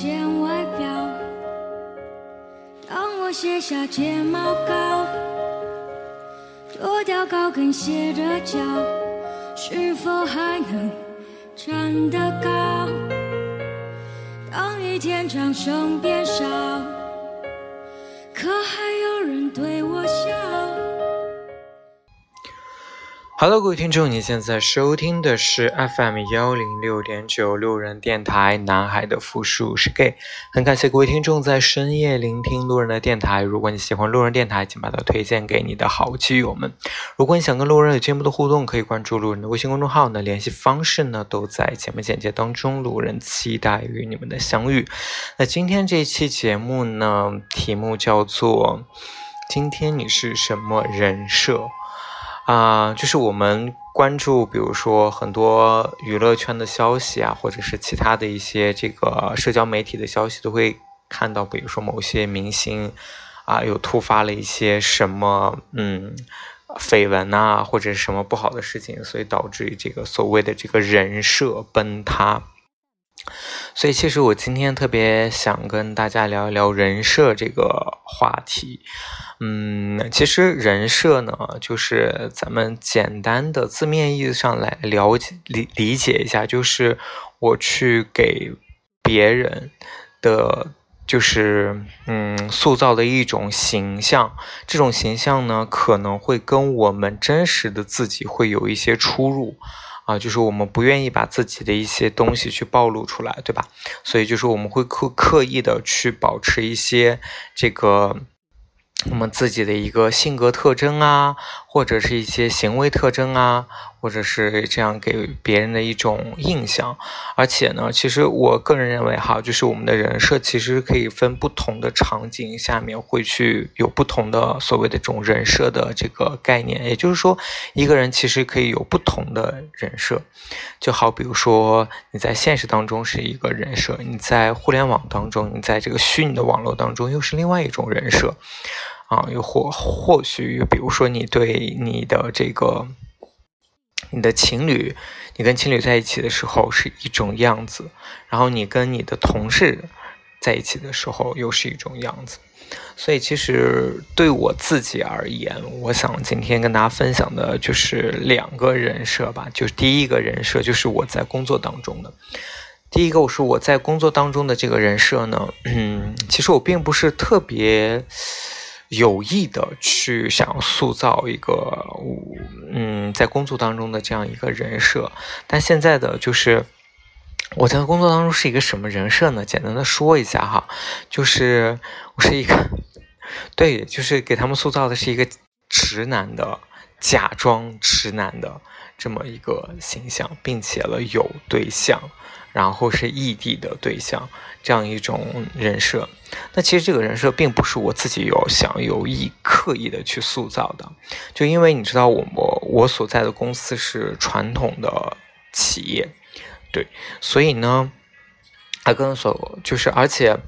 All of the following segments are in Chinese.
见外表。当我卸下睫毛膏，脱掉高跟鞋的脚，是否还能站得高？当一天掌声变少，？Hello，各位听众，你现在收听的是 FM 幺零六点九路人电台，男孩的复数是 gay。很感谢各位听众在深夜聆听路人的电台。如果你喜欢路人电台，请把它推荐给你的好基友们。如果你想跟路人有进一步的互动，可以关注路人的微信公众号呢，联系方式呢都在节目简介当中。路人期待与你们的相遇。那今天这一期节目呢，题目叫做“今天你是什么人设”。啊，就是我们关注，比如说很多娱乐圈的消息啊，或者是其他的一些这个社交媒体的消息，都会看到，比如说某些明星啊，又突发了一些什么嗯绯闻啊，或者什么不好的事情，所以导致这个所谓的这个人设崩塌。所以，其实我今天特别想跟大家聊一聊人设这个话题。嗯，其实人设呢，就是咱们简单的字面意思上来了解理理解一下，就是我去给别人的，就是嗯塑造的一种形象。这种形象呢，可能会跟我们真实的自己会有一些出入。啊，就是我们不愿意把自己的一些东西去暴露出来，对吧？所以就是我们会刻刻意的去保持一些这个。我们自己的一个性格特征啊，或者是一些行为特征啊，或者是这样给别人的一种印象。而且呢，其实我个人认为哈，就是我们的人设其实可以分不同的场景下面会去有不同的所谓的这种人设的这个概念。也就是说，一个人其实可以有不同的人设。就好比如说你在现实当中是一个人设，你在互联网当中，你在这个虚拟的网络当中又是另外一种人设。啊，又或或许，比如说你对你的这个，你的情侣，你跟情侣在一起的时候是一种样子，然后你跟你的同事在一起的时候又是一种样子。所以，其实对我自己而言，我想今天跟大家分享的就是两个人设吧。就是第一个人设，就是我在工作当中的。第一个，我说我在工作当中的这个人设呢，嗯，其实我并不是特别。有意的去想要塑造一个，嗯，在工作当中的这样一个人设，但现在的就是我在工作当中是一个什么人设呢？简单的说一下哈，就是我是一个，对，就是给他们塑造的是一个直男的，假装直男的这么一个形象，并且了有对象。然后是异地的对象，这样一种人设。那其实这个人设并不是我自己有想有意刻意的去塑造的，就因为你知道，我我我所在的公司是传统的企业，对，所以呢，他跟所就是而且，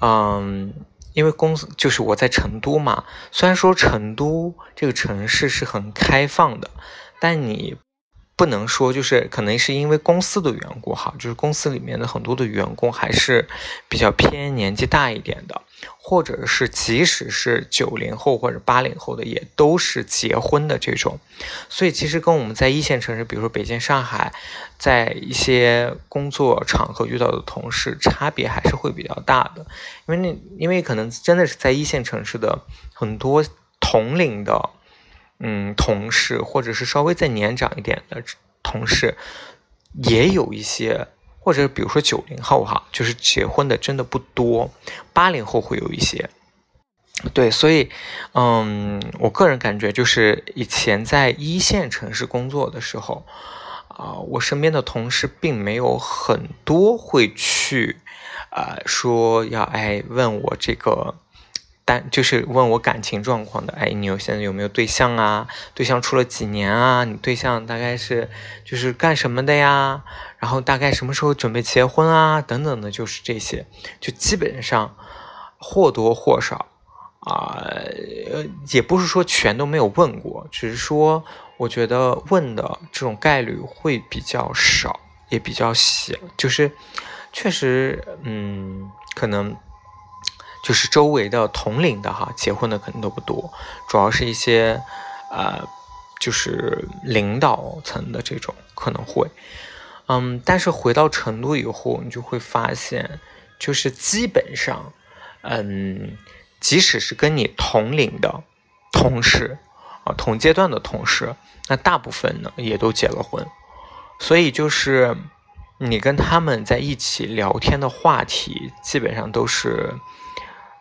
嗯，因为公司就是我在成都嘛，虽然说成都这个城市是很开放的，但你。不能说就是可能是因为公司的缘故哈，就是公司里面的很多的员工还是比较偏年纪大一点的，或者是即使是九零后或者八零后的也都是结婚的这种，所以其实跟我们在一线城市，比如说北京、上海，在一些工作场合遇到的同事差别还是会比较大的，因为那因为可能真的是在一线城市的很多同龄的。嗯，同事或者是稍微再年长一点的同事，也有一些，或者比如说九零后哈，就是结婚的真的不多，八零后会有一些。对，所以，嗯，我个人感觉就是以前在一线城市工作的时候，啊，我身边的同事并没有很多会去，啊，说要哎问我这个。但就是问我感情状况的，哎，你有现在有没有对象啊？对象处了几年啊？你对象大概是就是干什么的呀？然后大概什么时候准备结婚啊？等等的，就是这些，就基本上或多或少啊，呃，也不是说全都没有问过，只是说我觉得问的这种概率会比较少，也比较小，就是。确实，嗯，可能就是周围的同龄的哈，结婚的可能都不多，主要是一些呃，就是领导层的这种可能会，嗯，但是回到成都以后，你就会发现，就是基本上，嗯，即使是跟你同龄的同事啊，同阶段的同事，那大部分呢也都结了婚，所以就是。你跟他们在一起聊天的话题，基本上都是，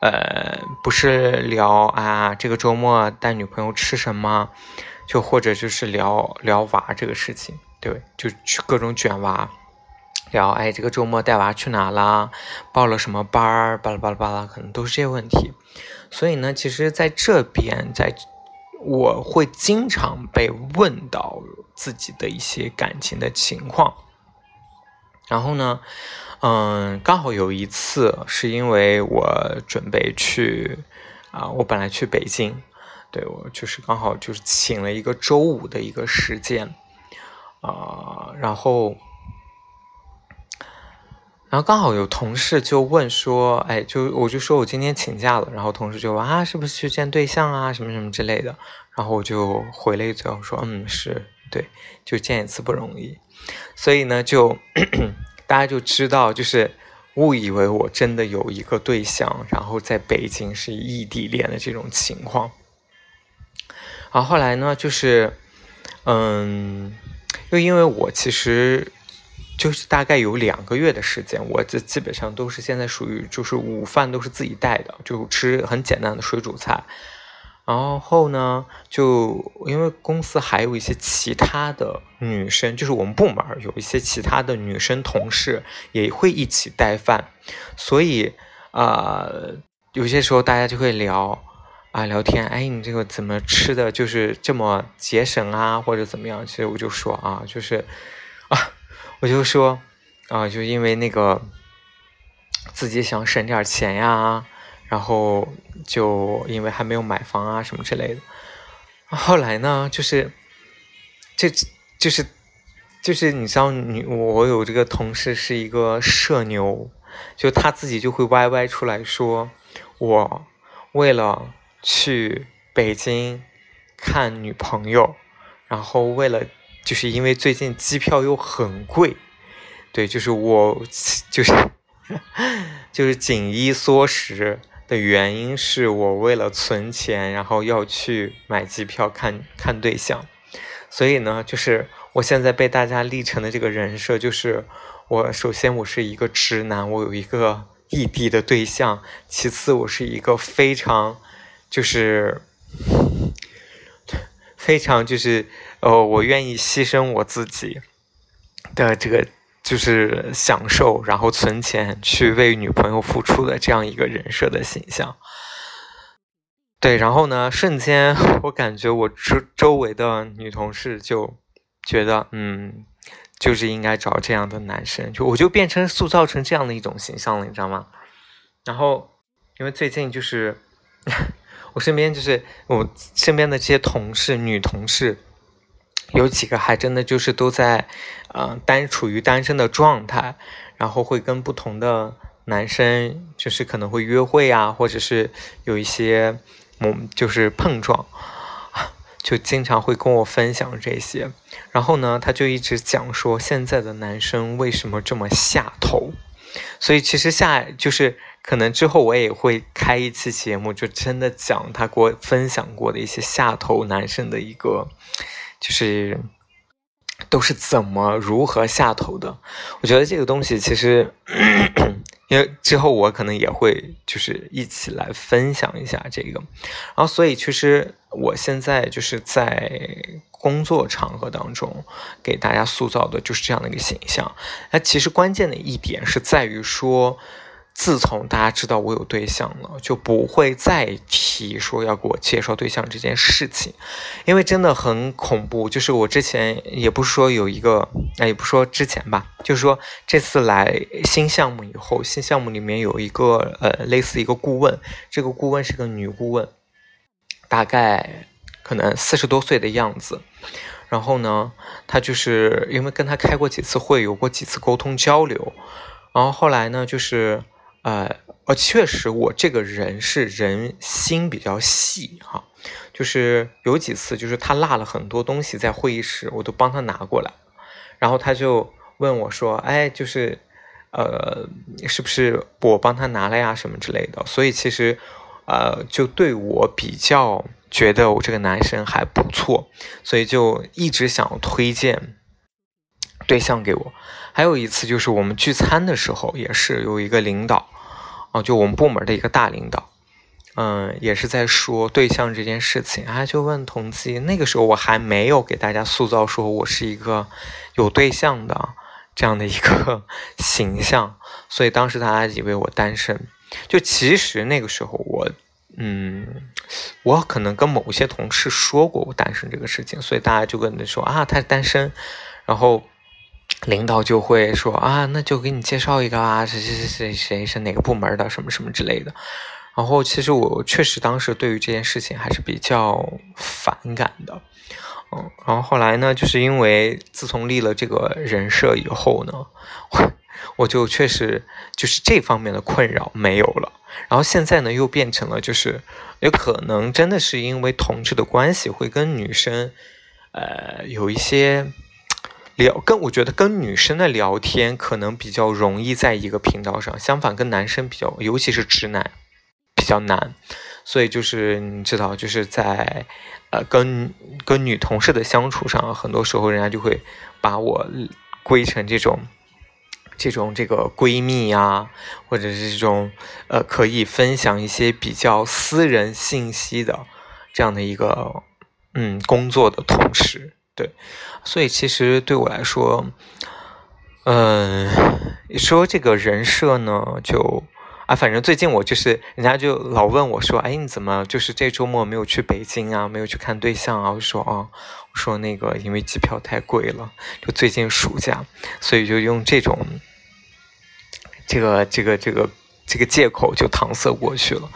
呃，不是聊啊，这个周末带女朋友吃什么，就或者就是聊聊娃这个事情，对，就去各种卷娃，聊，哎，这个周末带娃去哪啦，报了什么班儿，巴拉巴拉巴拉，可能都是这些问题。所以呢，其实在这边，在我会经常被问到自己的一些感情的情况。然后呢，嗯，刚好有一次是因为我准备去啊，我本来去北京，对我就是刚好就是请了一个周五的一个时间啊，然后，然后刚好有同事就问说，哎，就我就说我今天请假了，然后同事就问啊，是不是去见对象啊，什么什么之类的，然后我就回了一嘴，我说嗯，是对，就见一次不容易。所以呢，就 大家就知道，就是误以为我真的有一个对象，然后在北京是异地恋的这种情况。然后后来呢，就是嗯，又因为我其实就是大概有两个月的时间，我这基本上都是现在属于就是午饭都是自己带的，就吃很简单的水煮菜。然后呢，就因为公司还有一些其他的女生，就是我们部门有一些其他的女生同事也会一起带饭，所以啊，有些时候大家就会聊啊聊天，哎，你这个怎么吃的就是这么节省啊，或者怎么样？其实我就说啊，就是啊，我就说啊，就因为那个自己想省点钱呀。然后就因为还没有买房啊什么之类的，后来呢，就是，这就是，就是你知道，你我有这个同事是一个社牛，就他自己就会歪歪出来说，我为了去北京看女朋友，然后为了就是因为最近机票又很贵，对，就是我 就是 就是紧衣缩食。的原因是我为了存钱，然后要去买机票看看对象，所以呢，就是我现在被大家立成的这个人设，就是我首先我是一个直男，我有一个异地的对象，其次我是一个非常就是非常就是呃，我愿意牺牲我自己的这个。就是享受，然后存钱去为女朋友付出的这样一个人设的形象。对，然后呢，瞬间我感觉我周周围的女同事就觉得，嗯，就是应该找这样的男生，就我就变成塑造成这样的一种形象了，你知道吗？然后，因为最近就是 我身边就是我身边的这些同事，女同事。有几个还真的就是都在，呃，单处于单身的状态，然后会跟不同的男生，就是可能会约会啊，或者是有一些，嗯，就是碰撞，就经常会跟我分享这些。然后呢，他就一直讲说现在的男生为什么这么下头，所以其实下就是可能之后我也会开一期节目，就真的讲他给我分享过的一些下头男生的一个。就是都是怎么如何下头的？我觉得这个东西其实，因为之后我可能也会就是一起来分享一下这个，然后所以其实我现在就是在工作场合当中给大家塑造的就是这样的一个形象。那其实关键的一点是在于说。自从大家知道我有对象了，就不会再提说要给我介绍对象这件事情，因为真的很恐怖。就是我之前也不是说有一个，哎，也不说之前吧，就是说这次来新项目以后，新项目里面有一个呃类似一个顾问，这个顾问是个女顾问，大概可能四十多岁的样子。然后呢，她就是因为跟她开过几次会，有过几次沟通交流。然后后来呢，就是呃呃，确实我这个人是人心比较细哈，就是有几次就是他落了很多东西在会议室，我都帮他拿过来，然后他就问我说：“哎，就是呃，是不是我帮他拿了呀？什么之类的？”所以其实呃，就对我比较觉得我这个男生还不错，所以就一直想推荐对象给我。还有一次就是我们聚餐的时候，也是有一个领导，哦，就我们部门的一个大领导，嗯，也是在说对象这件事情，他就问同济，那个时候我还没有给大家塑造说我是一个有对象的这样的一个 形象，所以当时大家以为我单身，就其实那个时候我，嗯，我可能跟某些同事说过我单身这个事情，所以大家就跟他说啊，他是单身，然后。领导就会说啊，那就给你介绍一个啊，谁谁谁谁谁是哪个部门的，什么什么之类的。然后其实我确实当时对于这件事情还是比较反感的，嗯。然后后来呢，就是因为自从立了这个人设以后呢，我就确实就是这方面的困扰没有了。然后现在呢，又变成了就是有可能真的是因为同志的关系，会跟女生呃有一些。聊跟我觉得跟女生的聊天可能比较容易在一个频道上，相反跟男生比较，尤其是直男比较难。所以就是你知道，就是在呃跟跟女同事的相处上，很多时候人家就会把我归成这种这种这个闺蜜呀，或者是这种呃可以分享一些比较私人信息的这样的一个嗯工作的同事。对，所以其实对我来说，嗯，说这个人设呢，就啊，反正最近我就是，人家就老问我说，哎，你怎么就是这周末没有去北京啊，没有去看对象啊？我说啊，我说那个因为机票太贵了，就最近暑假，所以就用这种这个这个这个这个借口就搪塞过去了。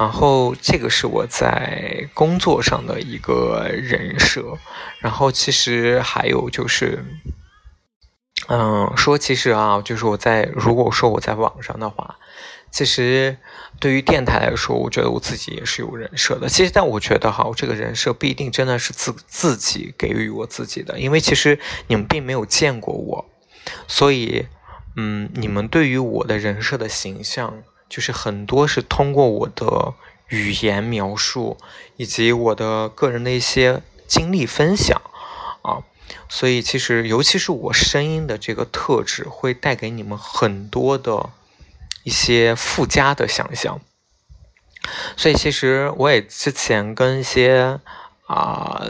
然后这个是我在工作上的一个人设，然后其实还有就是，嗯，说其实啊，就是我在如果说我在网上的话，其实对于电台来说，我觉得我自己也是有人设的。其实，但我觉得哈，我这个人设不一定真的是自自己给予我自己的，因为其实你们并没有见过我，所以，嗯，你们对于我的人设的形象。就是很多是通过我的语言描述，以及我的个人的一些经历分享啊，所以其实尤其是我声音的这个特质，会带给你们很多的一些附加的想象。所以其实我也之前跟一些啊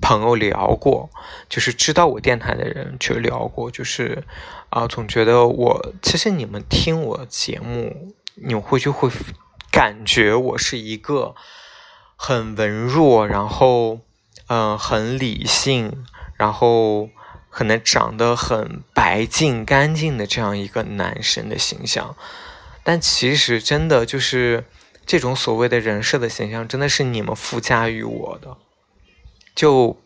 朋友聊过，就是知道我电台的人去聊过，就是啊总觉得我其实你们听我节目。你会就会感觉我是一个很文弱，然后嗯很理性，然后可能长得很白净干净的这样一个男生的形象，但其实真的就是这种所谓的人设的形象，真的是你们附加于我的，就。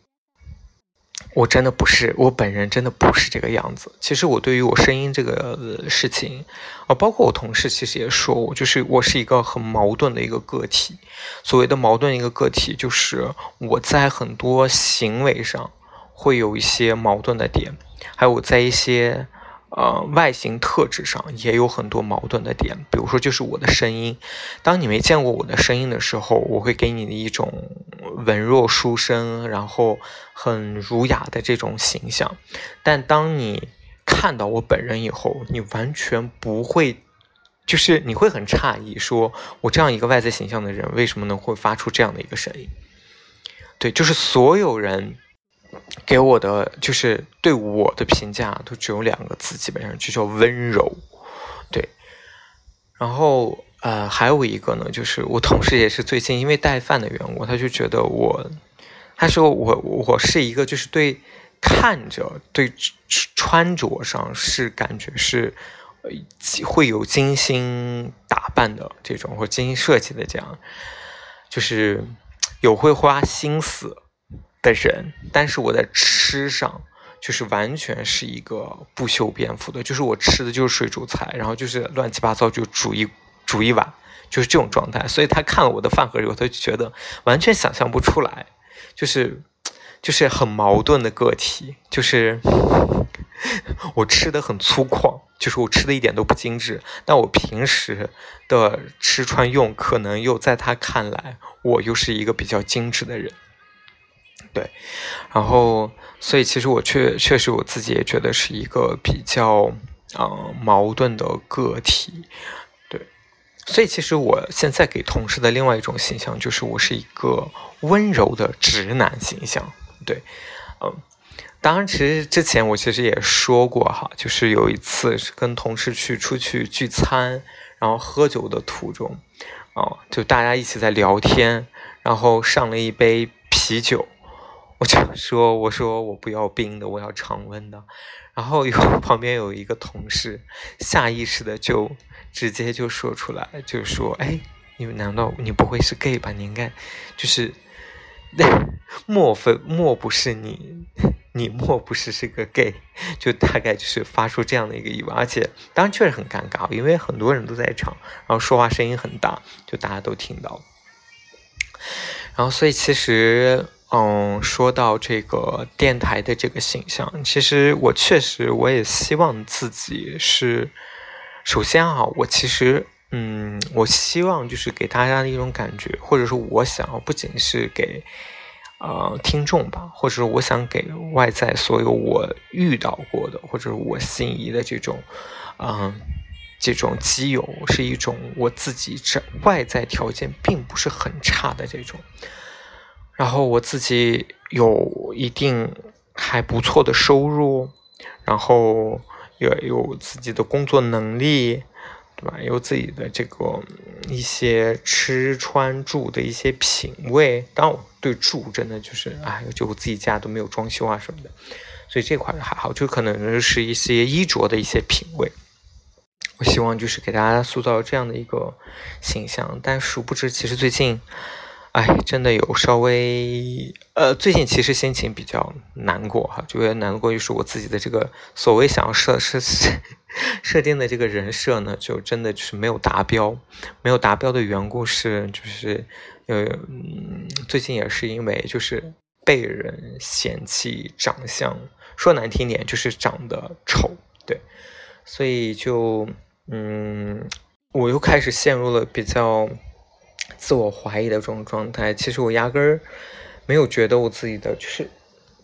我真的不是，我本人真的不是这个样子。其实我对于我声音这个事情，啊，包括我同事其实也说我，就是我是一个很矛盾的一个个体。所谓的矛盾一个个体，就是我在很多行为上会有一些矛盾的点，还有我在一些。呃，外形特质上也有很多矛盾的点，比如说就是我的声音。当你没见过我的声音的时候，我会给你的一种文弱书生，然后很儒雅的这种形象。但当你看到我本人以后，你完全不会，就是你会很诧异，说我这样一个外在形象的人，为什么能会发出这样的一个声音？对，就是所有人。给我的就是对我的评价都只有两个字，基本上就叫温柔，对。然后呃，还有一个呢，就是我同事也是最近因为带饭的缘故，他就觉得我，他说我我是一个就是对看着对穿着上是感觉是会有精心打扮的这种或精心设计的这样，就是有会花心思。的人，但是我在吃上就是完全是一个不修边幅的，就是我吃的就是水煮菜，然后就是乱七八糟就煮一煮一碗，就是这种状态。所以他看了我的饭盒以后，他就觉得完全想象不出来，就是就是很矛盾的个体，就是 我吃的很粗犷，就是我吃的一点都不精致，但我平时的吃穿用可能又在他看来，我又是一个比较精致的人。对，然后，所以其实我确确实我自己也觉得是一个比较嗯矛盾的个体，对，所以其实我现在给同事的另外一种形象就是我是一个温柔的直男形象，对，嗯，当然，其实之前我其实也说过哈，就是有一次是跟同事去出去聚餐，然后喝酒的途中，哦，就大家一起在聊天，然后上了一杯啤酒。我就说，我说我不要冰的，我要常温的。然后有 旁边有一个同事，下意识的就直接就说出来，就说：“哎，你难道你不会是 gay 吧？你应该就是，莫非莫不是你，你莫不是是个 gay？就大概就是发出这样的一个疑问。而且当然确实很尴尬，因为很多人都在场，然后说话声音很大，就大家都听到。然后所以其实。嗯，说到这个电台的这个形象，其实我确实我也希望自己是，首先啊，我其实嗯，我希望就是给大家的一种感觉，或者说我想要不仅是给呃听众吧，或者说我想给外在所有我遇到过的或者我心仪的这种嗯这种基友，是一种我自己这外在条件并不是很差的这种。然后我自己有一定还不错的收入，然后也有自己的工作能力，对吧？有自己的这个一些吃穿住的一些品味。当然，我对住真的就是，哎，就我自己家都没有装修啊什么的，所以这块还好。就可能是一些衣着的一些品味。我希望就是给大家塑造这样的一个形象，但殊不知，其实最近。哎，真的有稍微呃，最近其实心情比较难过哈，就有点难过就是我自己的这个所谓想要设设设定的这个人设呢，就真的就是没有达标，没有达标的缘故是就是呃，最近也是因为就是被人嫌弃长相，说难听点就是长得丑，对，所以就嗯，我又开始陷入了比较。自我怀疑的这种状态，其实我压根儿没有觉得我自己的就是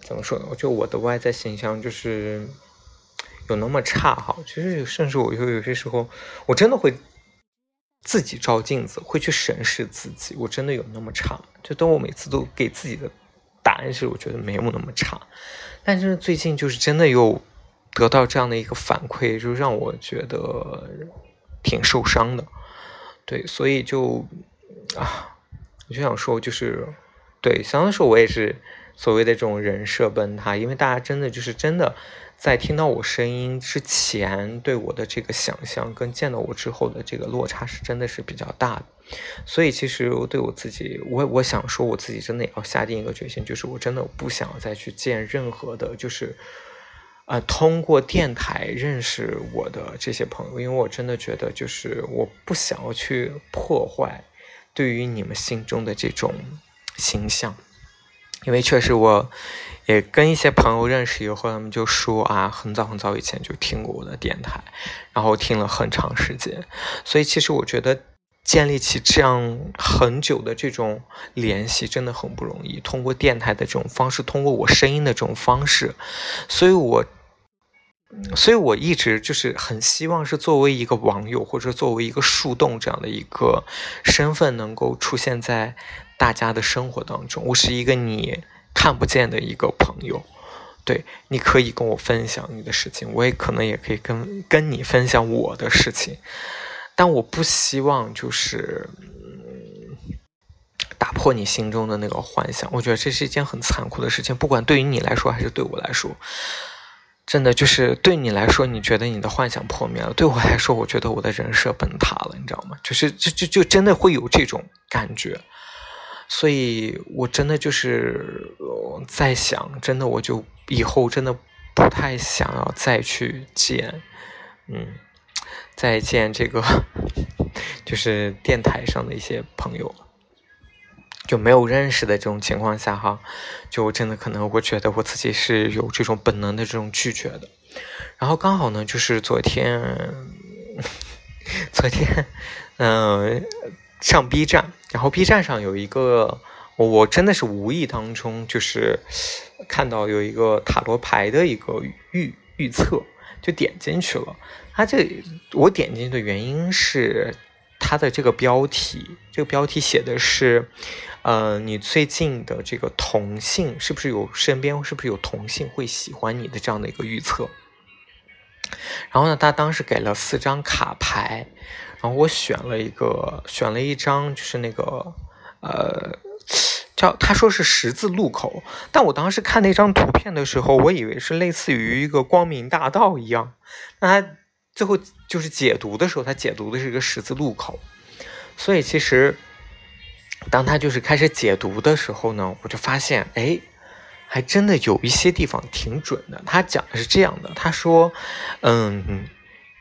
怎么说呢？我觉得我的外在形象就是有那么差哈。其实甚至我有有些时候，我真的会自己照镜子，会去审视自己，我真的有那么差？就当我每次都给自己的答案是，我觉得没有那么差。但是最近就是真的有得到这样的一个反馈，就让我觉得挺受伤的。对，所以就。啊，我就想说，就是对，相当说，我也是所谓的这种人设崩塌，因为大家真的就是真的在听到我声音之前，对我的这个想象跟见到我之后的这个落差是真的是比较大的，所以其实我对我自己，我我想说，我自己真的也要下定一个决心，就是我真的不想再去见任何的，就是呃，通过电台认识我的这些朋友，因为我真的觉得，就是我不想要去破坏。对于你们心中的这种形象，因为确实我也跟一些朋友认识以后，他们就说啊，很早很早以前就听过我的电台，然后听了很长时间，所以其实我觉得建立起这样很久的这种联系真的很不容易。通过电台的这种方式，通过我声音的这种方式，所以我。所以，我一直就是很希望是作为一个网友，或者作为一个树洞这样的一个身份，能够出现在大家的生活当中。我是一个你看不见的一个朋友，对，你可以跟我分享你的事情，我也可能也可以跟跟你分享我的事情。但我不希望就是打破你心中的那个幻想。我觉得这是一件很残酷的事情，不管对于你来说还是对我来说。真的就是对你来说，你觉得你的幻想破灭了；对我来说，我觉得我的人设崩塌了，你知道吗？就是就就就真的会有这种感觉，所以我真的就是在想，真的我就以后真的不太想要再去见，嗯，再见这个 就是电台上的一些朋友，就没有认识的这种情况下哈，就真的可能我觉得我自己是有这种本能的这种拒绝的。然后刚好呢，就是昨天，昨天，嗯，上 B 站，然后 B 站上有一个。我真的是无意当中，就是看到有一个塔罗牌的一个预预测，就点进去了。它这我点进去的原因是它的这个标题，这个标题写的是，呃，你最近的这个同性是不是有身边是不是有同性会喜欢你的这样的一个预测。然后呢，他当时给了四张卡牌，然后我选了一个，选了一张就是那个，呃。叫他说是十字路口，但我当时看那张图片的时候，我以为是类似于一个光明大道一样。那他最后就是解读的时候，他解读的是一个十字路口。所以其实当他就是开始解读的时候呢，我就发现，哎，还真的有一些地方挺准的。他讲的是这样的，他说，嗯，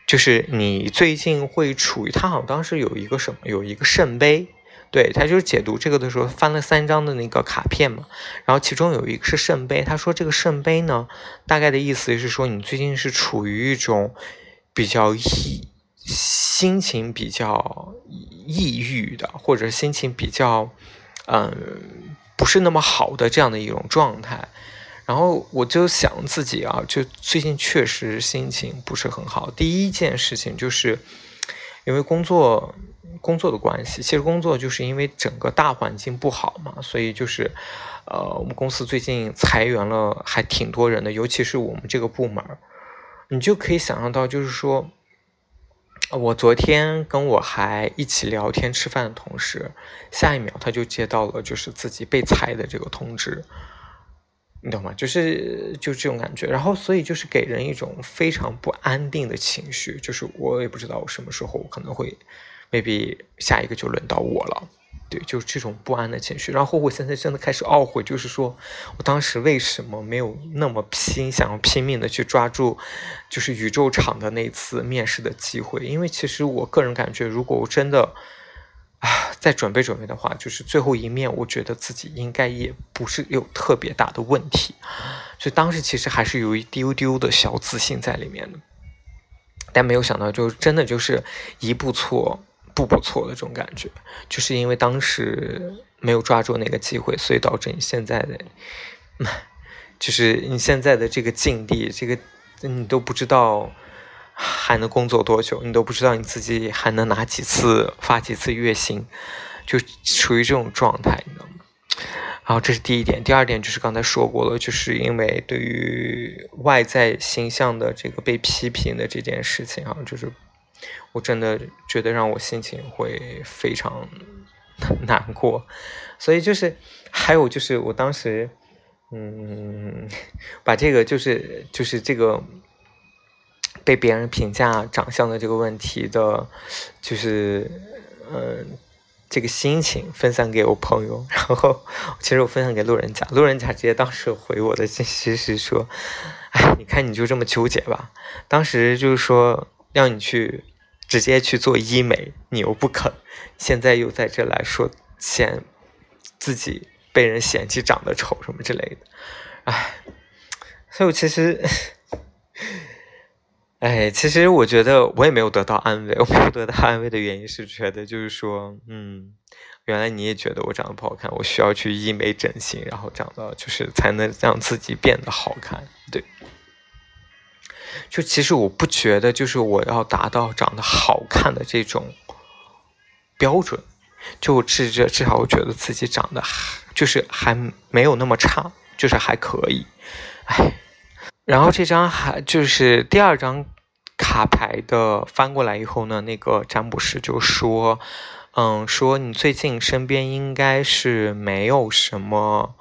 就是你最近会处于，他好像当时有一个什么，有一个圣杯。对他就是解读这个的时候翻了三张的那个卡片嘛，然后其中有一个是圣杯，他说这个圣杯呢，大概的意思是说你最近是处于一种比较抑心情比较抑郁的，或者心情比较嗯不是那么好的这样的一种状态，然后我就想自己啊，就最近确实心情不是很好。第一件事情就是因为工作。工作的关系，其实工作就是因为整个大环境不好嘛，所以就是，呃，我们公司最近裁员了，还挺多人的，尤其是我们这个部门你就可以想象到，就是说，我昨天跟我还一起聊天吃饭的同事，下一秒他就接到了就是自己被裁的这个通知，你懂吗？就是就这种感觉，然后所以就是给人一种非常不安定的情绪，就是我也不知道我什么时候可能会。maybe 下一个就轮到我了，对，就是这种不安的情绪。然后我现在真的开始懊悔，就是说我当时为什么没有那么拼，想要拼命的去抓住，就是宇宙场的那次面试的机会。因为其实我个人感觉，如果我真的啊再准备准备的话，就是最后一面，我觉得自己应该也不是有特别大的问题。所以当时其实还是有一丢丢的小自信在里面的，但没有想到，就真的就是一步错。不不错的这种感觉，就是因为当时没有抓住那个机会，所以导致你现在的，就是你现在的这个境地，这个你都不知道还能工作多久，你都不知道你自己还能拿几次发几次月薪，就处于这种状态，你知道吗？然后这是第一点，第二点就是刚才说过了，就是因为对于外在形象的这个被批评的这件事情啊，就是。我真的觉得让我心情会非常 难过，所以就是还有就是我当时，嗯，把这个就是就是这个被别人评价长相的这个问题的，就是嗯这个心情分享给我朋友，然后其实我分享给路人甲，路人甲直接当时回我的信息是说，哎，你看你就这么纠结吧，当时就是说让你去。直接去做医美，你又不肯，现在又在这来说嫌自己被人嫌弃长得丑什么之类的，唉，所以我其实，哎，其实我觉得我也没有得到安慰，我没有得到安慰的原因是觉得就是说，嗯，原来你也觉得我长得不好看，我需要去医美整形，然后长到就是才能让自己变得好看，对。就其实我不觉得，就是我要达到长得好看的这种标准，就至至至少我觉得自己长得还就是还没有那么差，就是还可以。哎，然后这张还就是第二张卡牌的翻过来以后呢，那个占卜师就说，嗯，说你最近身边应该是没有什么。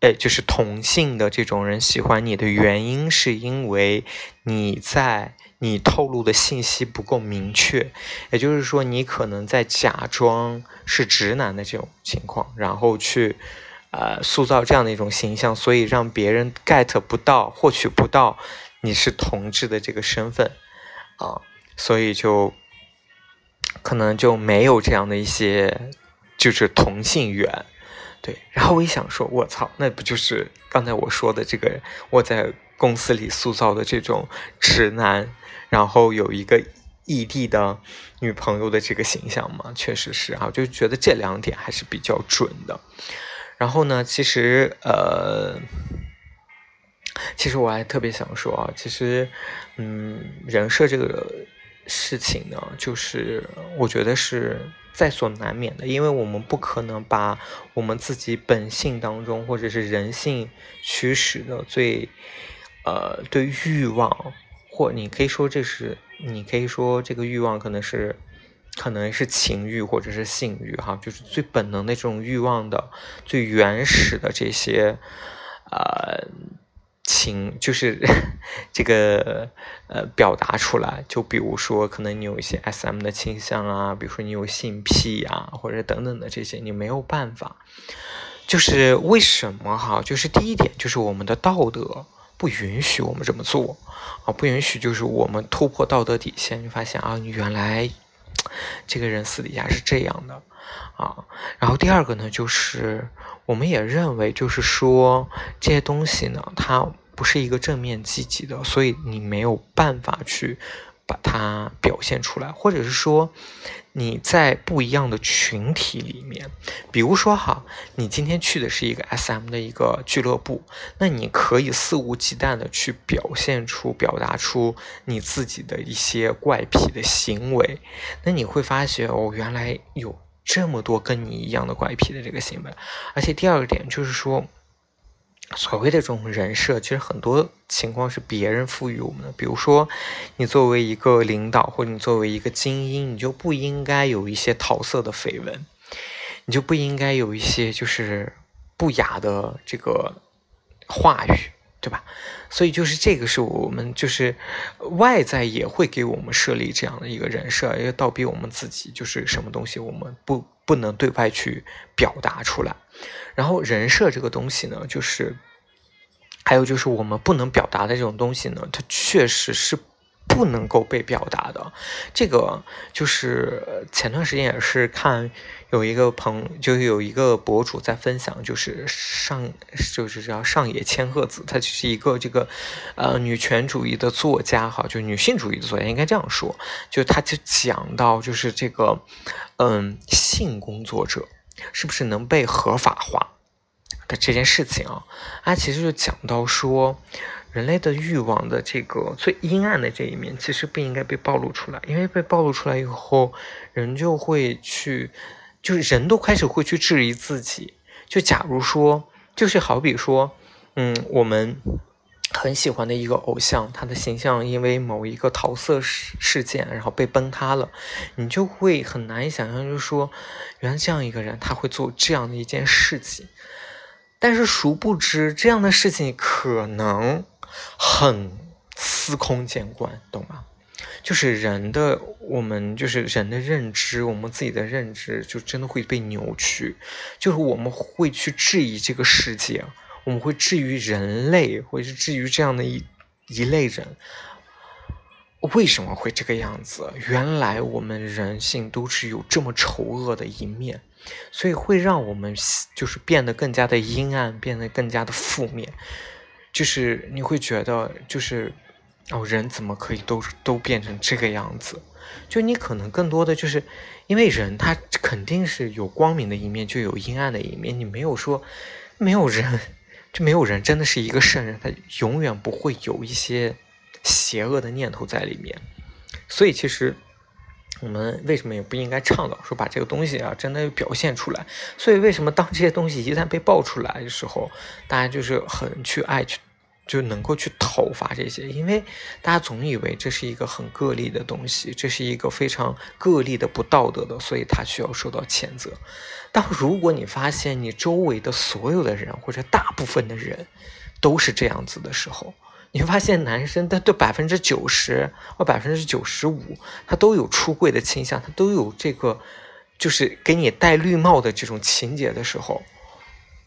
哎，就是同性的这种人喜欢你的原因，是因为你在你透露的信息不够明确，也就是说，你可能在假装是直男的这种情况，然后去，呃，塑造这样的一种形象，所以让别人 get 不到、获取不到你是同志的这个身份啊，所以就可能就没有这样的一些就是同性缘，对。然后我一想说，我操，那不就是刚才我说的这个我在公司里塑造的这种直男，然后有一个异地的女朋友的这个形象吗？确实是啊，就觉得这两点还是比较准的。然后呢，其实呃，其实我还特别想说啊，其实，嗯，人设这个事情呢，就是我觉得是在所难免的，因为我们不可能把我们自己本性当中或者是人性驱使的最，呃，对欲望，或你可以说这是，你可以说这个欲望可能是。可能是情欲或者是性欲，哈，就是最本能的这种欲望的最原始的这些，呃，情就是 这个呃表达出来。就比如说，可能你有一些 SM 的倾向啊，比如说你有性癖啊，或者等等的这些，你没有办法。就是为什么哈？就是第一点，就是我们的道德不允许我们这么做啊，不允许，就是我们突破道德底线，你发现啊，你原来。这个人私底下是这样的，啊，然后第二个呢，就是我们也认为，就是说这些东西呢，它不是一个正面积极的，所以你没有办法去。把它表现出来，或者是说你在不一样的群体里面，比如说哈，你今天去的是一个 SM 的一个俱乐部，那你可以肆无忌惮的去表现出、表达出你自己的一些怪癖的行为，那你会发现哦，原来有这么多跟你一样的怪癖的这个行为，而且第二个点就是说。所谓的这种人设，其实很多情况是别人赋予我们的。比如说，你作为一个领导，或者你作为一个精英，你就不应该有一些桃色的绯闻，你就不应该有一些就是不雅的这个话语，对吧？所以就是这个是我们就是外在也会给我们设立这样的一个人设，要倒逼我们自己就是什么东西我们不不能对外去表达出来。然后人设这个东西呢，就是还有就是我们不能表达的这种东西呢，它确实是不能够被表达的。这个就是前段时间也是看有一个朋，就有一个博主在分享，就是上就是叫上野千鹤子，她就是一个这个呃女权主义的作家哈，就女性主义的作家应该这样说，就他就讲到就是这个嗯性工作者。是不是能被合法化的这件事情啊？他，其实就讲到说，人类的欲望的这个最阴暗的这一面，其实不应该被暴露出来，因为被暴露出来以后，人就会去，就是人都开始会去质疑自己。就假如说，就是好比说，嗯，我们。很喜欢的一个偶像，他的形象因为某一个桃色事事件，然后被崩塌了，你就会很难以想象，就是说，原来这样一个人他会做这样的一件事情，但是殊不知这样的事情可能很司空见惯，懂吗？就是人的我们就是人的认知，我们自己的认知就真的会被扭曲，就是我们会去质疑这个世界。我们会质疑人类，或者是质疑这样的一一类人，为什么会这个样子？原来我们人性都是有这么丑恶的一面，所以会让我们就是变得更加的阴暗，变得更加的负面。就是你会觉得，就是哦，人怎么可以都都变成这个样子？就你可能更多的就是因为人他肯定是有光明的一面，就有阴暗的一面。你没有说没有人。就没有人真的是一个圣人，他永远不会有一些邪恶的念头在里面。所以，其实我们为什么也不应该倡导说把这个东西啊真的表现出来？所以，为什么当这些东西一旦被爆出来的时候，大家就是很去爱去。就能够去讨伐这些，因为大家总以为这是一个很个例的东西，这是一个非常个例的不道德的，所以他需要受到谴责。但如果你发现你周围的所有的人或者大部分的人都是这样子的时候，你会发现男生的对百分之九十或百分之九十五，他都有出柜的倾向，他都有这个就是给你戴绿帽的这种情节的时候。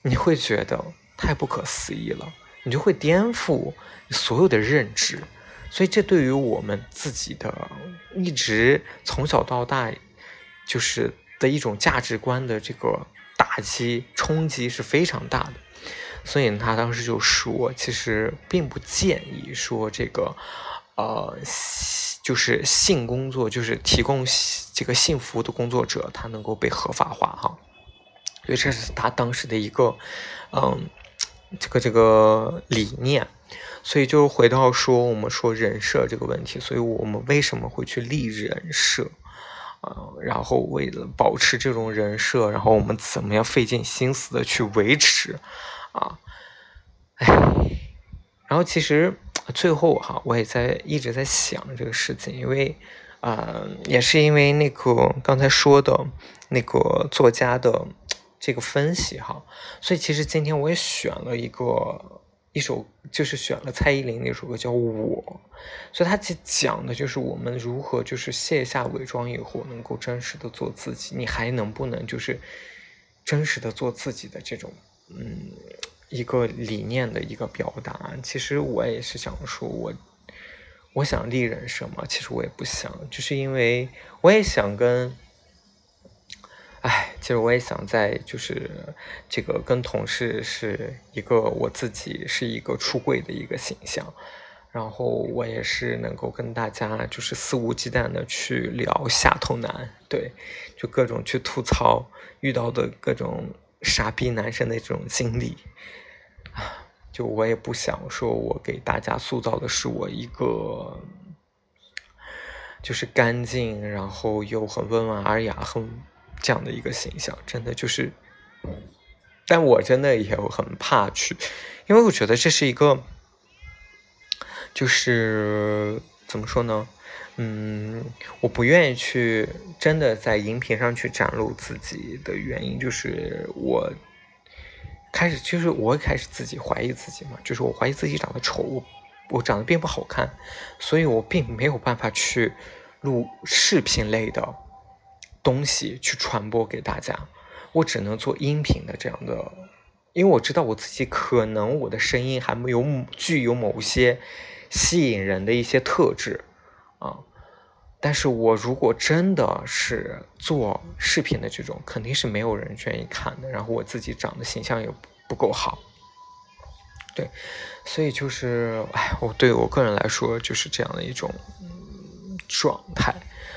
你会觉得太不可思议了，你就会颠覆你所有的认知。所以，这对于我们自己的一直从小到大就是的一种价值观的这个打击冲击是非常大的。所以他当时就说，其实并不建议说这个，呃，就是性工作，就是提供这个性服务的工作者，他能够被合法化哈。所以这是他当时的一个，嗯，这个这个理念。所以就回到说，我们说人设这个问题，所以我们为什么会去立人设？啊，然后为了保持这种人设，然后我们怎么样费尽心思的去维持？啊，哎，然后其实最后哈，我也在一直在想这个事情，因为，呃，也是因为那个刚才说的那个作家的这个分析哈，所以其实今天我也选了一个一首，就是选了蔡依林那首歌叫《我》，所以它讲的就是我们如何就是卸下伪装以后，能够真实的做自己，你还能不能就是真实的做自己的这种。嗯，一个理念的一个表达。其实我也是想说，我我想立人设嘛。其实我也不想，就是因为我也想跟，哎，其实我也想在就是这个跟同事是一个我自己是一个出柜的一个形象，然后我也是能够跟大家就是肆无忌惮的去聊下头男，对，就各种去吐槽遇到的各种。傻逼男生的这种经历啊，就我也不想说，我给大家塑造的是我一个就是干净，然后又很温文尔雅、很这样的一个形象，真的就是，但我真的也很怕去，因为我觉得这是一个，就是怎么说呢？嗯，我不愿意去真的在荧屏上去展露自己的原因，就是我开始，就是我开始自己怀疑自己嘛，就是我怀疑自己长得丑，我我长得并不好看，所以我并没有办法去录视频类的东西去传播给大家，我只能做音频的这样的，因为我知道我自己可能我的声音还没有具有某些吸引人的一些特质。啊，但是我如果真的是做视频的这种，肯定是没有人愿意看的。然后我自己长得形象又不够好，对，所以就是，哎，我对我个人来说就是这样的一种状态。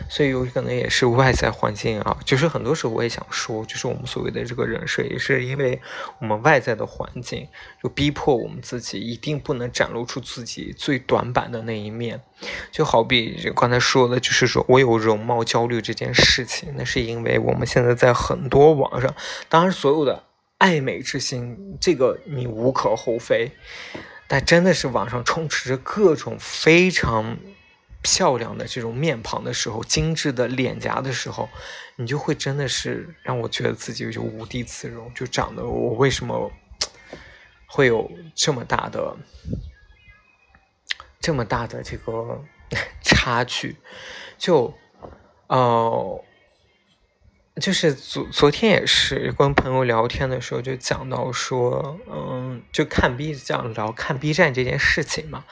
所以有可能也是外在环境啊，就是很多时候我也想说，就是我们所谓的这个人设，也是因为我们外在的环境就逼迫我们自己一定不能展露出自己最短板的那一面。就好比刚才说的，就是说我有容貌焦虑这件事情，那是因为我们现在在很多网上，当然所有的爱美之心，这个你无可厚非，但真的是网上充斥着各种非常。漂亮的这种面庞的时候，精致的脸颊的时候，你就会真的是让我觉得自己就无地自容，就长得我为什么 会有这么大的这么大的这个 差距？就哦，就是昨昨天也是跟朋友聊天的时候，就讲到说，嗯，就看 B 这样聊看 B 站这件事情嘛。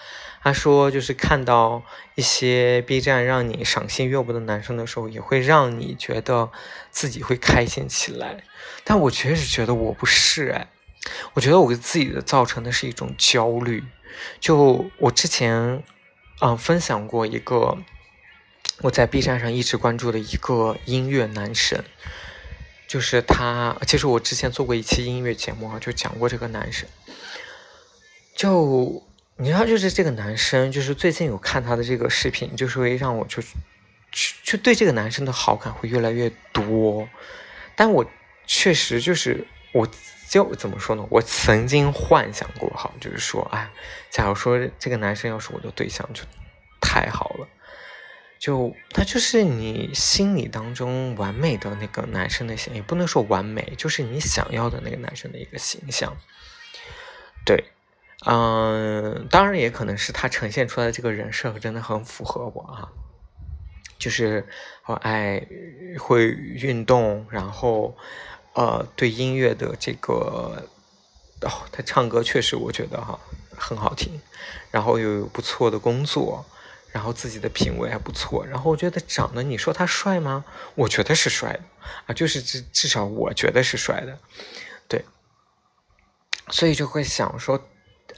他说，就是看到一些 B 站让你赏心悦目的男生的时候，也会让你觉得自己会开心起来。但我确实觉得我不是哎，我觉得我给自己的造成的是一种焦虑。就我之前，嗯，分享过一个我在 B 站上一直关注的一个音乐男神，就是他。其实我之前做过一期音乐节目，就讲过这个男神，就。你知道，就是这个男生，就是最近有看他的这个视频，就是会让我就，就对这个男生的好感会越来越多。但我确实就是，我就怎么说呢？我曾经幻想过，哈，就是说，哎，假如说这个男生要是我的对象，就太好了。就他就是你心里当中完美的那个男生的形象，也不能说完美，就是你想要的那个男生的一个形象，对。嗯，当然也可能是他呈现出来的这个人设真的很符合我啊，就是我爱会运动，然后呃对音乐的这个哦，他唱歌确实我觉得哈很好听，然后又有不错的工作，然后自己的品味还不错，然后我觉得长得你说他帅吗？我觉得是帅的啊，就是至至少我觉得是帅的，对，所以就会想说。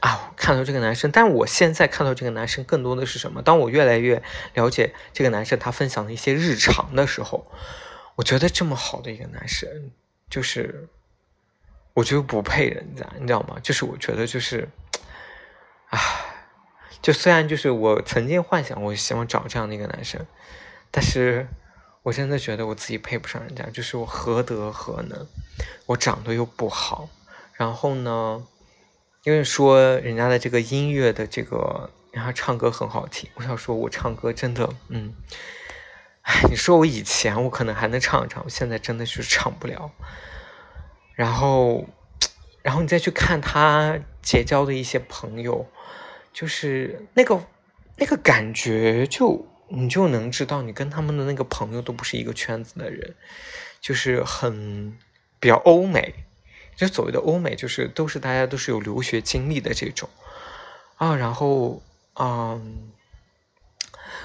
啊，看到这个男生，但我现在看到这个男生更多的是什么？当我越来越了解这个男生，他分享的一些日常的时候，我觉得这么好的一个男生，就是我觉得不配人家，你知道吗？就是我觉得就是，啊，就虽然就是我曾经幻想我希望找这样的一个男生，但是我真的觉得我自己配不上人家，就是我何德何能，我长得又不好，然后呢？因为说人家的这个音乐的这个，然后唱歌很好听。我想说，我唱歌真的，嗯，哎，你说我以前我可能还能唱一唱，我现在真的是唱不了。然后，然后你再去看他结交的一些朋友，就是那个那个感觉，就你就能知道，你跟他们的那个朋友都不是一个圈子的人，就是很比较欧美。就所谓的欧美，就是都是大家都是有留学经历的这种啊，然后嗯，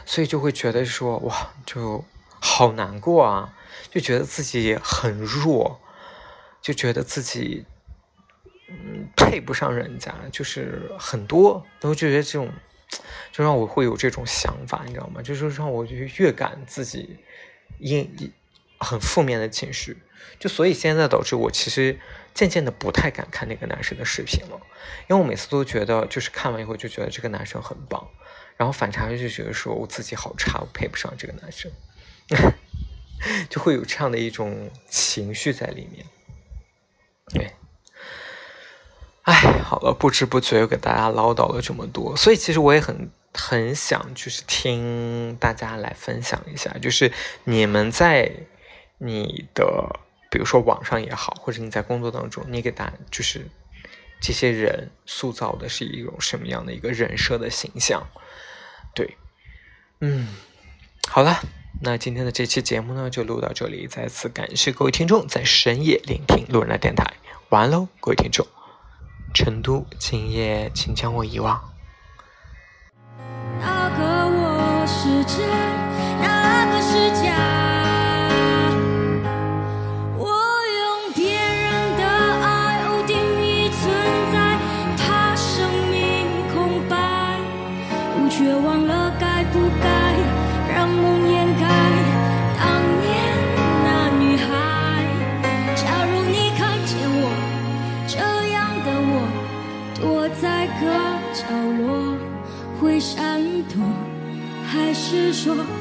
所以就会觉得说哇，就好难过啊，就觉得自己很弱，就觉得自己嗯配不上人家，就是很多都觉得这种，就让我会有这种想法，你知道吗？就是让我就越感自己阴很负面的情绪，就所以现在导致我其实。渐渐的不太敢看那个男生的视频了，因为我每次都觉得，就是看完以后就觉得这个男生很棒，然后反差就觉得说我自己好差，我配不上这个男生，就会有这样的一种情绪在里面。对，哎，好了，不知不觉又给大家唠叨了这么多，所以其实我也很很想就是听大家来分享一下，就是你们在你的。比如说网上也好，或者你在工作当中，你给大就是这些人塑造的是一种什么样的一个人设的形象？对，嗯，好了，那今天的这期节目呢就录到这里，再次感谢各位听众在深夜聆听路人的电台，晚安喽，各位听众，成都今夜请将我遗忘。那个我是真，那个是假。说